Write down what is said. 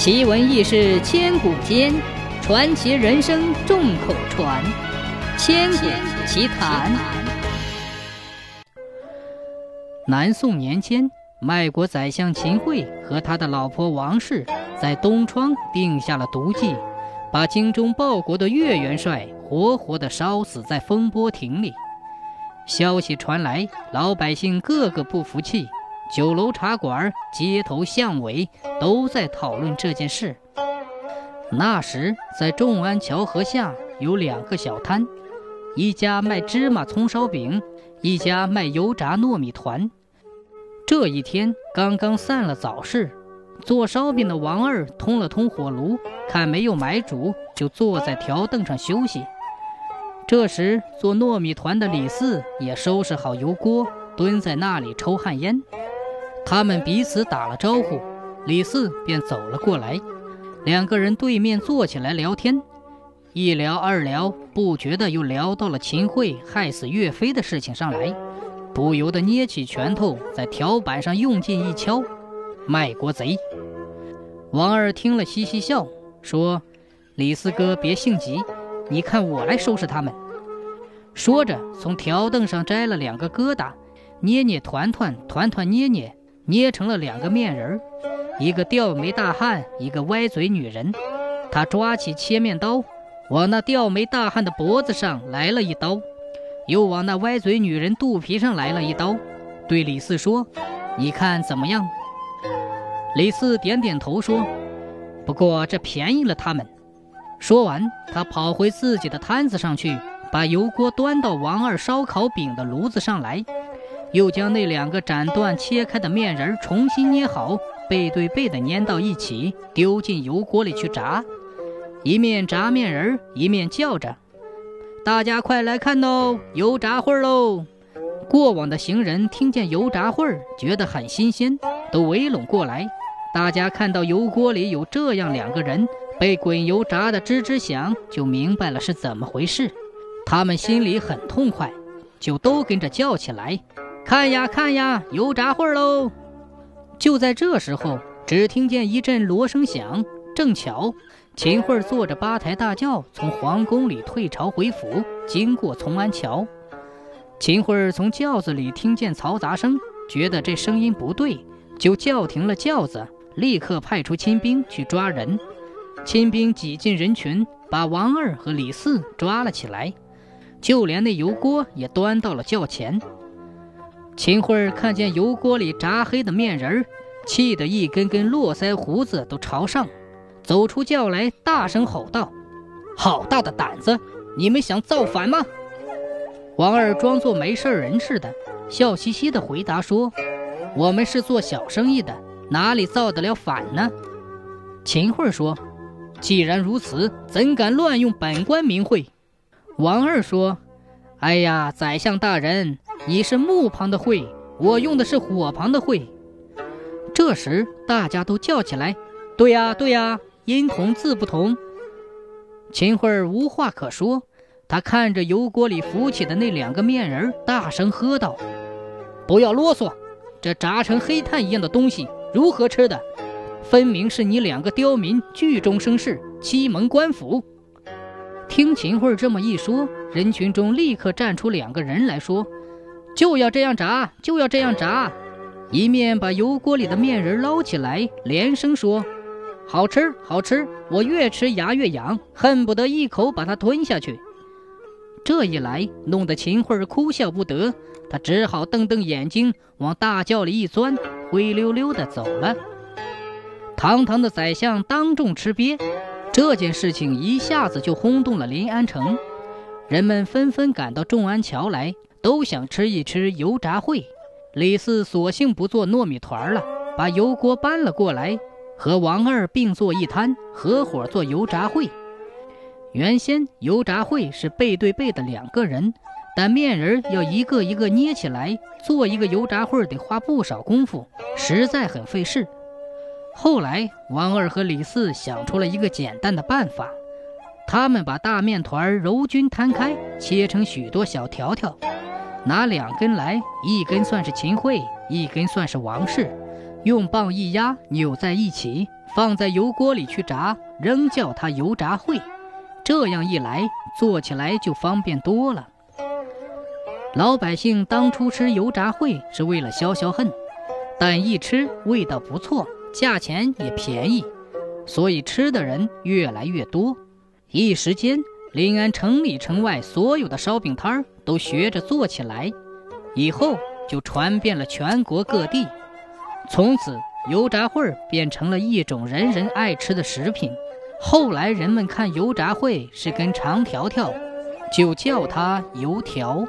奇闻异事千古间，传奇人生众口传。千古奇谈。南宋年间，卖国宰相秦桧和他的老婆王氏在东窗定下了毒计，把精忠报国的岳元帅活活的烧死在风波亭里。消息传来，老百姓个个不服气。酒楼茶馆、街头巷尾都在讨论这件事。那时，在众安桥河下有两个小摊，一家卖芝麻葱烧饼，一家卖油炸糯米团。这一天刚刚散了早市，做烧饼的王二通了通火炉，看没有买主，就坐在条凳上休息。这时，做糯米团的李四也收拾好油锅，蹲在那里抽旱烟。他们彼此打了招呼，李四便走了过来，两个人对面坐起来聊天，一聊二聊，不觉得又聊到了秦桧害死岳飞的事情上来，不由得捏起拳头在条板上用劲一敲，卖国贼！王二听了嘻嘻笑，说：“李四哥别性急，你看我来收拾他们。”说着，从条凳上摘了两个疙瘩，捏捏团团，团团捏捏。捏成了两个面人，一个吊眉大汉，一个歪嘴女人。他抓起切面刀，往那吊眉大汉的脖子上来了一刀，又往那歪嘴女人肚皮上来了一刀，对李四说：“你看怎么样？”李四点点头说：“不过这便宜了他们。”说完，他跑回自己的摊子上去，把油锅端到王二烧烤饼的炉子上来。又将那两个斩断切开的面人重新捏好，背对背的粘到一起，丢进油锅里去炸。一面炸面人，一面叫着：“大家快来看喽，油炸会喽！”过往的行人听见油炸会儿，觉得很新鲜，都围拢过来。大家看到油锅里有这样两个人，被滚油炸得吱吱响，就明白了是怎么回事。他们心里很痛快，就都跟着叫起来。看呀看呀，油炸会儿喽！就在这时候，只听见一阵锣声响。正巧秦桧坐着八抬大轿从皇宫里退朝回府，经过崇安桥。秦桧从轿子里听见嘈杂声，觉得这声音不对，就叫停了轿子，立刻派出亲兵去抓人。亲兵挤进人群，把王二和李四抓了起来，就连那油锅也端到了轿前。秦桧看见油锅里炸黑的面人儿，气得一根根络腮胡子都朝上，走出轿来，大声吼道：“好大的胆子！你们想造反吗？”王二装作没事人似的，笑嘻嘻地回答说：“我们是做小生意的，哪里造得了反呢？”秦桧说：“既然如此，怎敢乱用本官名讳？”王二说：“哎呀，宰相大人。”你是木旁的会，我用的是火旁的会。这时大家都叫起来：“对呀，对呀，音同字不同。”秦桧无话可说，他看着油锅里浮起的那两个面人，大声喝道：“不要啰嗦！这炸成黑炭一样的东西如何吃的？分明是你两个刁民聚众生事，欺蒙官府！”听秦桧这么一说，人群中立刻站出两个人来说。就要这样炸，就要这样炸！一面把油锅里的面人捞起来，连声说：“好吃，好吃！我越吃牙越痒，恨不得一口把它吞下去。”这一来，弄得秦桧哭笑不得，他只好瞪瞪眼睛，往大轿里一钻，灰溜溜的走了。堂堂的宰相当众吃瘪，这件事情一下子就轰动了临安城，人们纷纷赶到众安桥来。都想吃一吃油炸烩，李四索性不做糯米团了，把油锅搬了过来，和王二并坐一摊，合伙做油炸烩。原先油炸烩是背对背的两个人，但面人要一个一个捏起来，做一个油炸烩得花不少功夫，实在很费事。后来王二和李四想出了一个简单的办法，他们把大面团揉均摊开，切成许多小条条。拿两根来，一根算是秦桧，一根算是王氏，用棒一压，扭在一起，放在油锅里去炸，仍叫它油炸烩。这样一来，做起来就方便多了。老百姓当初吃油炸烩是为了消消恨，但一吃味道不错，价钱也便宜，所以吃的人越来越多。一时间，临安城里城外所有的烧饼摊儿都学着做起来，以后就传遍了全国各地。从此，油炸烩变成了一种人人爱吃的食品。后来，人们看油炸烩是根长条条，就叫它油条。